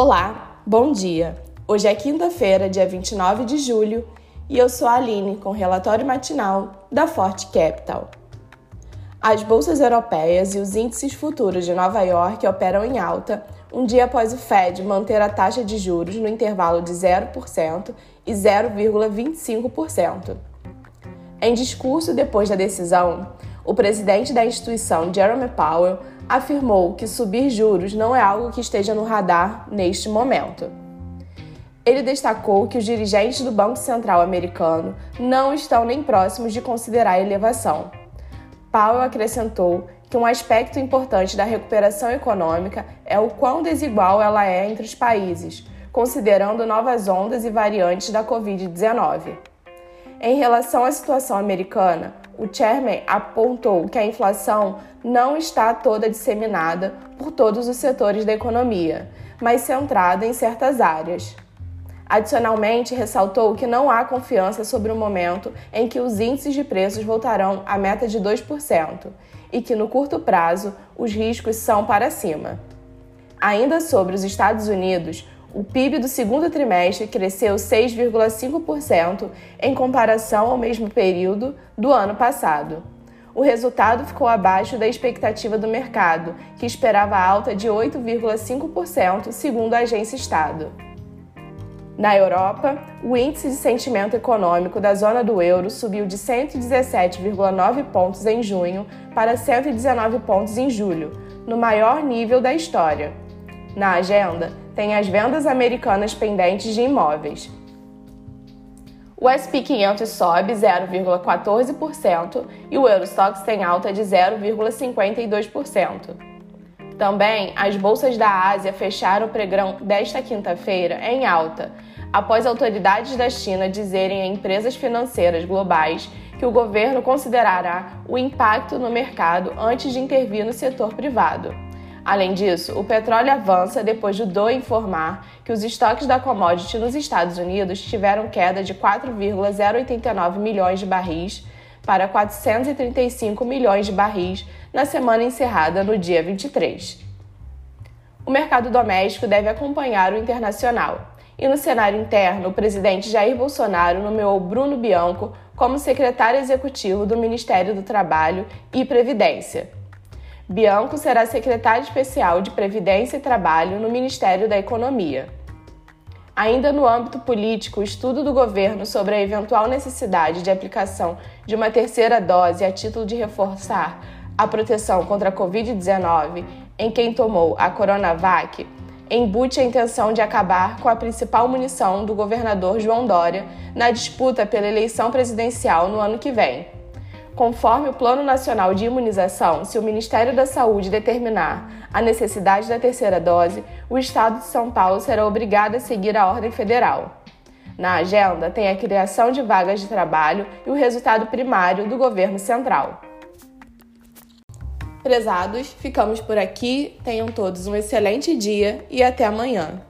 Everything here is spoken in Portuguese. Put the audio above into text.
Olá, bom dia. Hoje é quinta-feira, dia 29 de julho, e eu sou a Aline com o relatório matinal da Forte Capital. As bolsas europeias e os índices futuros de Nova York operam em alta um dia após o Fed manter a taxa de juros no intervalo de 0% e 0,25%. Em discurso depois da decisão, o presidente da instituição, Jeremy Powell, afirmou que subir juros não é algo que esteja no radar neste momento. Ele destacou que os dirigentes do Banco Central americano não estão nem próximos de considerar a elevação. Powell acrescentou que um aspecto importante da recuperação econômica é o quão desigual ela é entre os países, considerando novas ondas e variantes da Covid-19. Em relação à situação americana, o chairman apontou que a inflação não está toda disseminada por todos os setores da economia, mas centrada em certas áreas. Adicionalmente, ressaltou que não há confiança sobre o momento em que os índices de preços voltarão à meta de 2% e que, no curto prazo, os riscos são para cima. Ainda sobre os Estados Unidos, o PIB do segundo trimestre cresceu 6,5% em comparação ao mesmo período do ano passado. O resultado ficou abaixo da expectativa do mercado, que esperava alta de 8,5%, segundo a agência Estado. Na Europa, o índice de sentimento econômico da zona do euro subiu de 117,9 pontos em junho para 119 pontos em julho, no maior nível da história. Na agenda, tem as vendas americanas pendentes de imóveis. O SP 500 sobe 0,14% e o Eurostox tem alta de 0,52%. Também as bolsas da Ásia fecharam o pregão desta quinta-feira em alta, após autoridades da China dizerem a empresas financeiras globais que o governo considerará o impacto no mercado antes de intervir no setor privado. Além disso, o petróleo avança depois do DOE informar que os estoques da commodity nos Estados Unidos tiveram queda de 4,089 milhões de barris para 435 milhões de barris na semana encerrada no dia 23. O mercado doméstico deve acompanhar o internacional. E no cenário interno, o presidente Jair Bolsonaro nomeou Bruno Bianco como secretário executivo do Ministério do Trabalho e Previdência. Bianco será secretário especial de Previdência e Trabalho no Ministério da Economia. Ainda no âmbito político, o estudo do governo sobre a eventual necessidade de aplicação de uma terceira dose a título de reforçar a proteção contra a Covid-19 em quem tomou a Coronavac embute a intenção de acabar com a principal munição do governador João Dória na disputa pela eleição presidencial no ano que vem. Conforme o Plano Nacional de Imunização, se o Ministério da Saúde determinar a necessidade da terceira dose, o Estado de São Paulo será obrigado a seguir a ordem federal. Na agenda, tem a criação de vagas de trabalho e o resultado primário do governo central. Prezados, ficamos por aqui. Tenham todos um excelente dia e até amanhã.